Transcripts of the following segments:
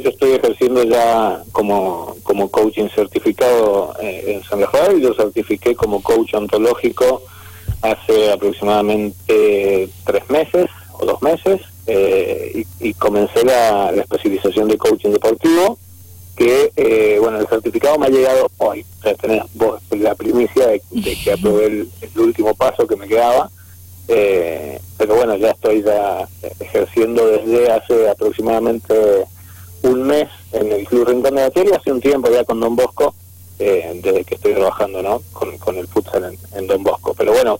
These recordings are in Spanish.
yo estoy ejerciendo ya como, como coaching certificado eh, en San Rafael, yo certifiqué como coach ontológico hace aproximadamente tres meses o dos meses eh, y, comencé la, especialización de coaching deportivo que, eh, bueno, el certificado me ha llegado hoy, o sea, tenés vos la primicia de, que aprobé el, último paso que me quedaba, eh, pero bueno, ya estoy ya ejerciendo desde hace aproximadamente un mes en el Club Rincón de la Tierra, hace un tiempo ya con Don Bosco, desde que estoy trabajando ¿no? con, con el futsal en Don Bosco. Pero bueno,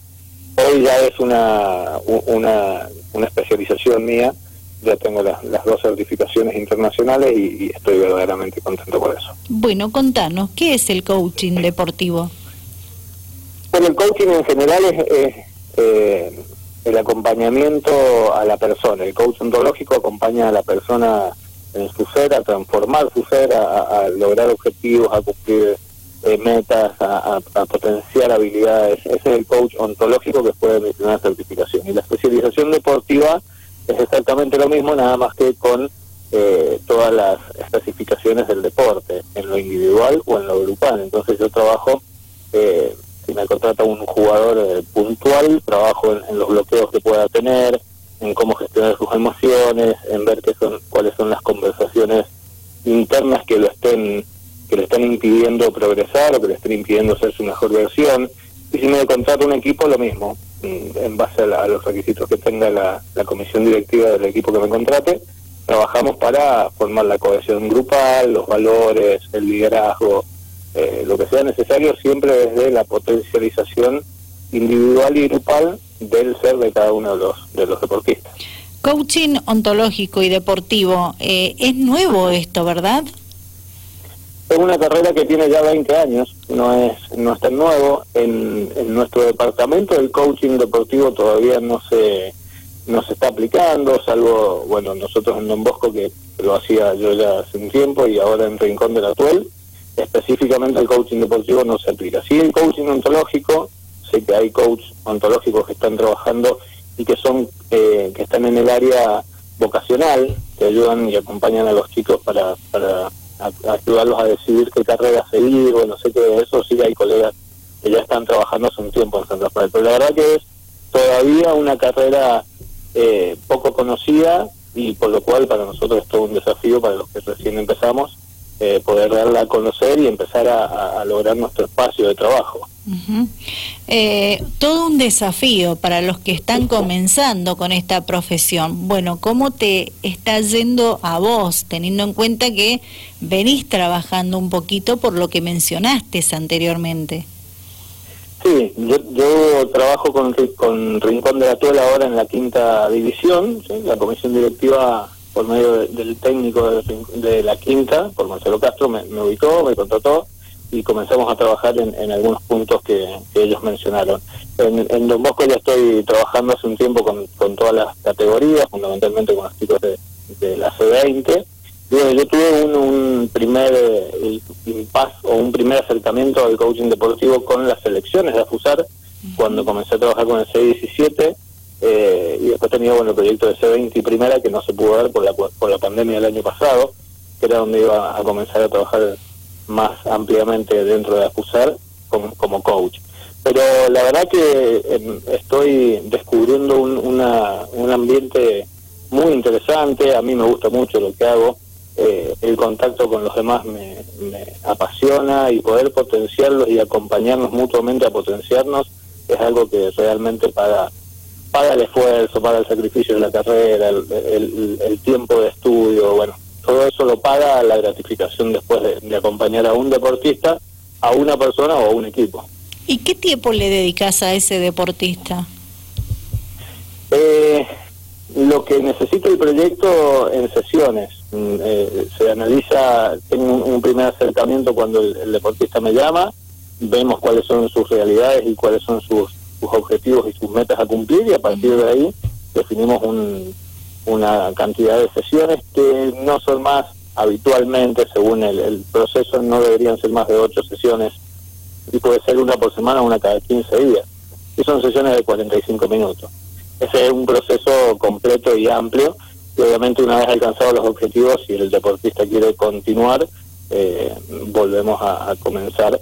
hoy ya es una, una, una especialización mía, ya tengo las, dos certificaciones internacionales y, estoy verdaderamente contento por eso. Bueno, contanos, ¿qué es el coaching deportivo? Bueno, el coaching en general es, eh, el acompañamiento a la persona. El coach ontológico acompaña a la persona en su ser, a transformar su ser, a lograr objetivos, a cumplir eh, metas, a, potenciar habilidades. Ese es el coach ontológico que puede mencionar certificación. Y la especialización deportiva es exactamente lo mismo, nada más que con eh, todas las especificaciones del deporte, en lo individual o en lo grupal. Entonces yo trabajo, eh, si me contrata un jugador puntual, trabajo en, los bloqueos que pueda tener, en cómo gestionar sus emociones, en ver qué son, cuáles son las conversaciones internas que lo estén que le están impidiendo progresar o que le están impidiendo ser su mejor versión. Y si me contrata un equipo, lo mismo, mm, en base a, los requisitos que tenga la, comisión directiva del equipo que me contrate, trabajamos para formar la cohesión grupal, los valores, el liderazgo, eh, lo que sea necesario, siempre desde la potencialización individual y grupal del ser de cada uno de los, de los deportistas. Coaching ontológico y deportivo, eh, es nuevo esto, ¿verdad? Es una carrera que tiene ya 20 años, no es no es tan nuevo. En, nuestro departamento el coaching deportivo todavía no se no se está aplicando, salvo, bueno, nosotros en Don Bosco que lo hacía yo ya hace un tiempo y ahora en Rincón de la Tuel, específicamente el coaching deportivo no se aplica. Sí el coaching ontológico, sé que hay coaches ontológicos que están trabajando y que son eh, que están en el área vocacional, que ayudan y acompañan a los chicos para, para a, ayudarlos a decidir qué carrera seguir, bueno, sé que eso sí hay colegas que ya están trabajando hace un tiempo en San Rafael, pero la verdad que es todavía una carrera eh, poco conocida y por lo cual para nosotros es todo un desafío para los que recién empezamos eh, poder darla a conocer y empezar a, lograr nuestro espacio de trabajo. Eh, todo un desafío para los que están comenzando con esta profesión. Bueno, ¿cómo te está yendo a vos, teniendo en cuenta que venís trabajando un poquito por lo que mencionaste anteriormente? Sí, yo, trabajo con, Rincón de la Tuela ahora en la quinta división, la comisión directiva por medio del técnico de, la quinta, por Marcelo Castro, me, ubicó, me contrató y comenzamos a trabajar en, algunos puntos que, ellos mencionaron. En, Don Bosco ya estoy trabajando hace un tiempo con, todas las categorías, fundamentalmente con los chicos de, la C20. yo tuve un, primer eh, o un primer acercamiento al coaching deportivo con las selecciones de AFUSAR, cuando comencé a trabajar con el C17 eh, y después tenía bueno, el proyecto de C20 y primera que no se pudo dar por la, por la pandemia del año pasado, que era donde iba a comenzar a trabajar más ampliamente dentro de Acusar como, coach. Pero la verdad que em, estoy descubriendo un, una, un ambiente muy interesante, a mí me gusta mucho lo que hago, eh, el contacto con los demás me, me apasiona y poder potenciarlos y acompañarnos mutuamente a potenciarnos es algo que realmente para paga el esfuerzo, paga el sacrificio de la carrera, el, tiempo de estudio, bueno, lo paga la gratificación después de, acompañar a un deportista, a una persona o a un equipo. ¿Y qué tiempo le dedicas a ese deportista? Eh, lo que necesita el proyecto en sesiones. Mm, eh, se analiza, tengo un, primer acercamiento cuando el, deportista me llama, vemos cuáles son sus realidades y cuáles son sus sus objetivos y sus metas a cumplir y a partir de ahí definimos una cantidad de sesiones que no son más habitualmente, según el, proceso, no deberían ser más de ocho sesiones y puede ser una por semana, una cada 15 días. Y son sesiones de 45 minutos. Ese es un proceso completo y amplio y obviamente una vez alcanzados los objetivos, si el deportista quiere continuar, eh, volvemos a, comenzar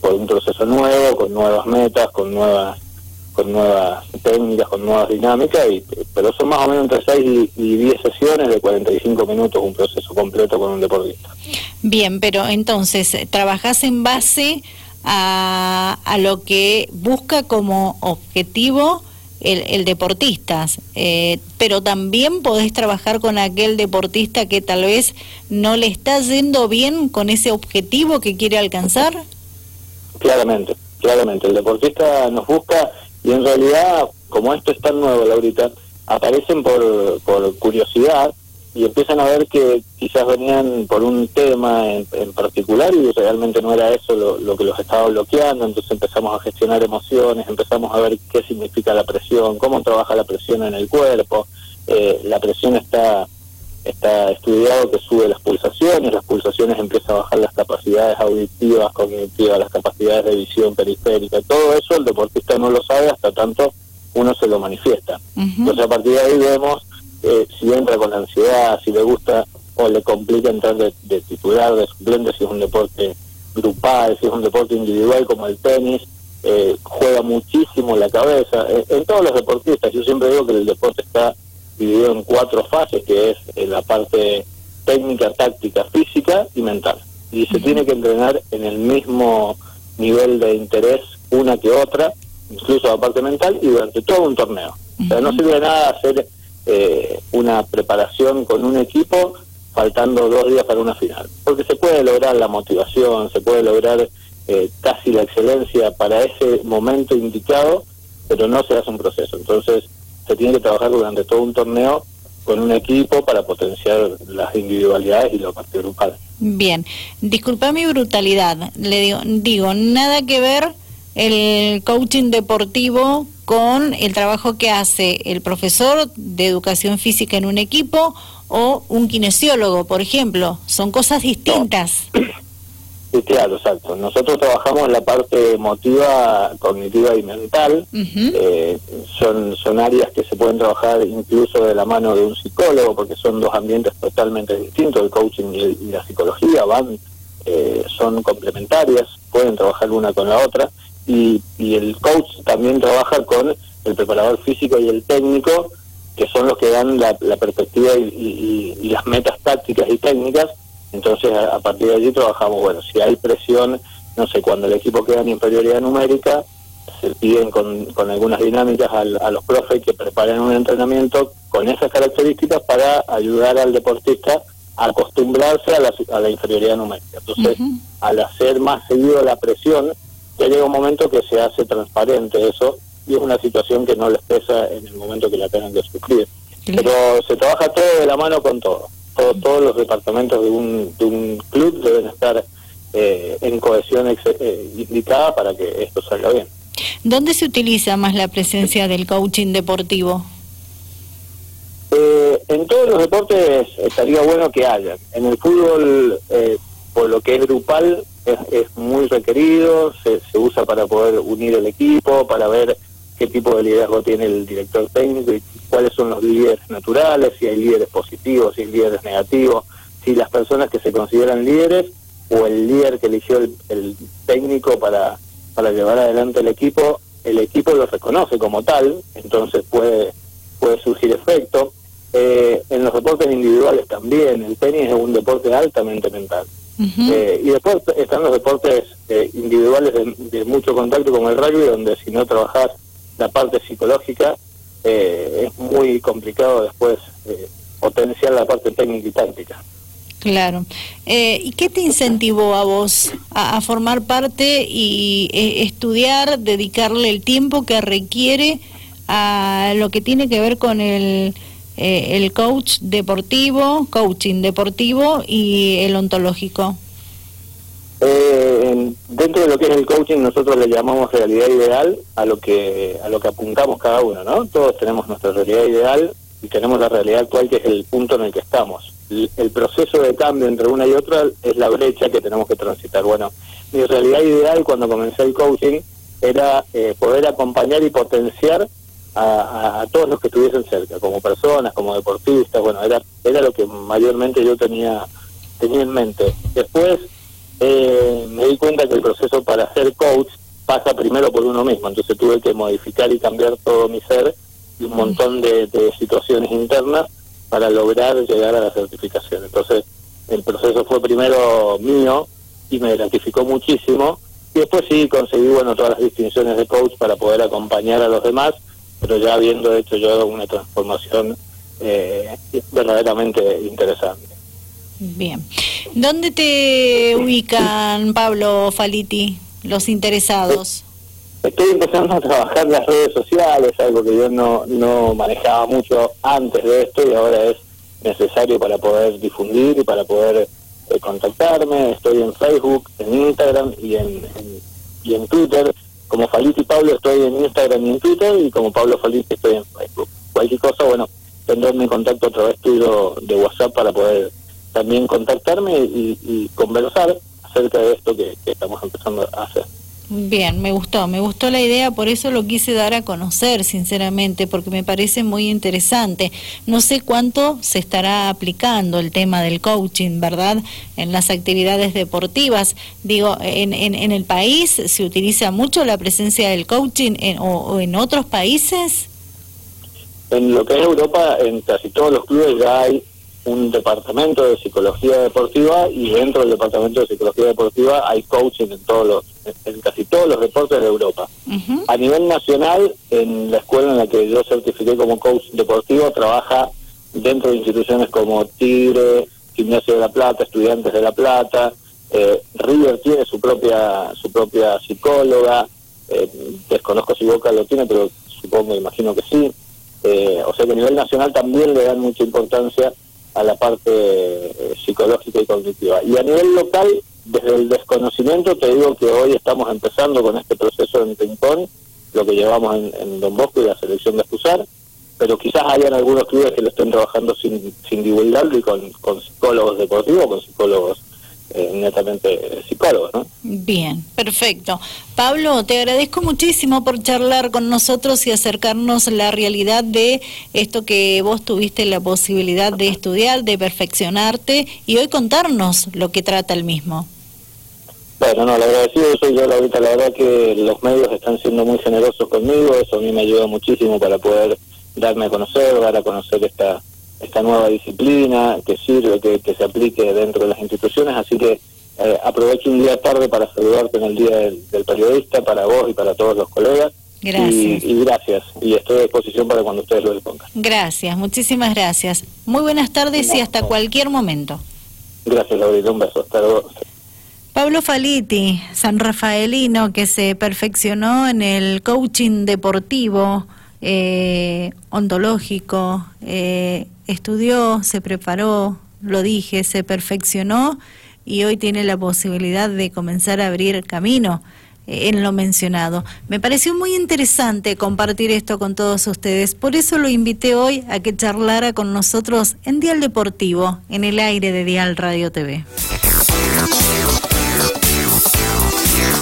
por un proceso nuevo, con nuevas metas, con nuevas con nuevas técnicas, con nuevas dinámicas, y, pero son más o menos entre 6 y 10 sesiones de 45 minutos, un proceso completo con un deportista. Bien, pero entonces, ¿trabajás en base a, a lo que busca como objetivo el, deportista, eh, pero también podés trabajar con aquel deportista que tal vez no le está yendo bien con ese objetivo que quiere alcanzar? Claramente, claramente. El deportista nos busca y en realidad, como esto es tan nuevo, Laurita, aparecen por, por curiosidad y empiezan a ver que quizás venían por un tema en, particular y realmente no era eso lo, que los estaba bloqueando, entonces empezamos a gestionar emociones, empezamos a ver qué significa la presión, cómo trabaja la presión en el cuerpo, eh, la presión está está estudiado que sube las pulsaciones, las pulsaciones empiezan a bajar las capacidades auditivas, cognitivas, las capacidades de visión periférica, todo eso el deportista no lo sabe hasta tanto uno se lo manifiesta. Entonces a partir de ahí vemos eh, si entra con ansiedad, si le gusta o le complica entrar de, titular, de suplente, si es un deporte grupal, si es un deporte individual como el tenis, eh, juega muchísimo la cabeza. Eh, en todos los deportistas, yo siempre digo que el deporte está dividido en cuatro fases, que es la parte técnica, táctica, física y mental. Y se tiene que entrenar en el mismo nivel de interés una que otra, incluso la parte mental, y durante todo un torneo. O sea, no sirve de nada hacer eh, una preparación con un equipo faltando dos días para una final. Porque se puede lograr la motivación, se puede lograr eh, casi la excelencia para ese momento indicado, pero no se hace un proceso. Entonces se tiene que trabajar durante todo un torneo con un equipo para potenciar las individualidades y la parte grupal. Bien, disculpa mi brutalidad, le digo, digo, nada que ver el coaching deportivo con el trabajo que hace el profesor de educación física en un equipo o un kinesiólogo, por ejemplo. Son cosas distintas. Sí, claro, exacto. Nosotros trabajamos en la parte emotiva, cognitiva y mental. Eh, son, son áreas que se pueden trabajar incluso de la mano de un psicólogo, porque son dos ambientes totalmente distintos, el coaching y, la psicología van, eh, son complementarias, pueden trabajar una con la otra y, y el coach también trabaja con el preparador físico y el técnico, que son los que dan la, perspectiva y, las metas tácticas y técnicas. Entonces, a, partir de allí trabajamos, bueno, si hay presión, no sé, cuando el equipo queda en inferioridad numérica, se piden con, con algunas dinámicas a los profes que preparen un entrenamiento con esas características para ayudar al deportista a acostumbrarse a la, a la inferioridad numérica. Entonces, al hacer más seguido la presión, ya llega un momento que se hace transparente eso y es una situación que no les pesa en el momento que la tengan que sufrir. Pero se trabaja todo de la mano con todo. Todos los departamentos de un, de un club deben estar eh, en cohesión eh, indicada para que esto salga bien. ¿Dónde se utiliza más la presencia del coaching deportivo? Eh, en todos los deportes estaría bueno que haya. En el fútbol, por lo que es grupal, es, muy requerido, se, se, usa para poder unir el equipo, para ver qué tipo de liderazgo tiene el director técnico y cuáles son los líderes naturales, si hay líderes positivos, si hay líderes negativos, si las personas que se consideran líderes o el líder que eligió el, técnico para, para llevar adelante el equipo, el equipo lo reconoce como tal, entonces puede, puede surgir efecto. Eh, en los deportes individuales también, el tenis es un deporte altamente mental. Eh, y después están los deportes eh, individuales de, mucho contacto como el rugby, donde si no trabajas la parte psicológica, eh, es muy complicado después potenciar la parte técnica y táctica. Claro. ¿Y qué te incentivó a vos a, formar parte y estudiar, dedicarle el tiempo que requiere a lo que tiene que ver con el eh, el coach deportivo, coaching deportivo y el ontológico? Eh, dentro de lo que es el coaching nosotros le llamamos realidad ideal a lo que a lo que apuntamos cada uno, ¿no? Todos tenemos nuestra realidad ideal y tenemos la realidad actual que es el punto en el que estamos. El, proceso de cambio entre una y otra es la brecha que tenemos que transitar. Bueno, mi realidad ideal cuando comencé el coaching era eh, poder acompañar y potenciar a, todos los que estuviesen cerca, como personas, como deportistas, bueno, era, era lo que mayormente yo tenía, tenía en mente. Después eh, me di cuenta que el proceso para ser coach pasa primero por uno mismo, entonces tuve que modificar y cambiar todo mi ser y un montón de, situaciones internas para lograr llegar a la certificación. Entonces el proceso fue primero mío y me gratificó muchísimo y después sí conseguí bueno todas las distinciones de coach para poder acompañar a los demás pero ya habiendo hecho yo una transformación eh, verdaderamente interesante. Bien. ¿Dónde te ubican, Pablo Faliti, los interesados? Estoy empezando a trabajar las redes sociales, algo que yo no, no manejaba mucho antes de esto y ahora es necesario para poder difundir y para poder eh, contactarme. Estoy en Facebook, en Instagram y en, y en Twitter como Faliti Pablo estoy en Instagram y en Twitter y como Pablo Faliti estoy en Facebook. Cualquier cosa, bueno, tendré mi contacto a través de WhatsApp para poder también contactarme y, conversar acerca de esto que estamos empezando a hacer. Bien, me gustó, me gustó la idea, por eso lo quise dar a conocer, sinceramente, porque me parece muy interesante. No sé cuánto se estará aplicando el tema del coaching, ¿verdad? En las actividades deportivas. Digo, en, en, el país se utiliza mucho la presencia del coaching o, en otros países. En lo que es Europa, en casi todos los clubes ya hay un departamento de psicología deportiva y dentro del departamento de psicología deportiva hay coaching en todos los en casi todos los deportes de Europa. A nivel nacional, en la escuela en la que yo certifiqué como coach deportivo, trabaja dentro de instituciones como Tigre, Gimnasia de la Plata, Estudiantes de la Plata, eh, River tiene su propia su propia psicóloga, eh, desconozco si Boca lo tiene, pero supongo, imagino que sí. Eh, o sea que a nivel nacional también le dan mucha importancia a la parte eh, psicológica y cognitiva. Y a nivel local, desde el desconocimiento, te digo que hoy estamos empezando con este proceso en Rincón, lo que llevamos en, Don Bosco y la selección de Escusar, pero quizás hayan algunos clubes que lo estén trabajando sin, sin divulgarlo y con, con psicólogos deportivos, con psicólogos netamente psicólogo. ¿no? Bien, perfecto. Pablo, te agradezco muchísimo por charlar con nosotros y acercarnos la realidad de esto que vos tuviste la posibilidad de estudiar, de perfeccionarte y hoy contarnos lo que trata el mismo. Bueno, no, lo agradecido soy yo ahorita, la verdad que los medios están siendo muy generosos conmigo, eso a mí me ayuda muchísimo para poder darme a conocer, dar a conocer esta esta nueva disciplina que sirve, que, que se aplique dentro de las instituciones, así que eh, aprovecho un día tarde para saludarte en el Día del, Periodista, para vos y para todos los colegas. Gracias. Y, gracias. Y estoy a disposición para cuando ustedes lo dispongan. Gracias, muchísimas gracias. Muy buenas tardes y hasta cualquier momento. Gracias, Laurita. Un beso. Hasta luego. Pablo Faliti, San Rafaelino, que se perfeccionó en el coaching deportivo, eh, ontológico, eh, estudió, se preparó, lo dije, se perfeccionó y hoy tiene la posibilidad de comenzar a abrir camino eh, en lo mencionado. Me pareció muy interesante compartir esto con todos ustedes, por eso lo invité hoy a que charlara con nosotros en Dial Deportivo, en el aire de Dial Radio TV.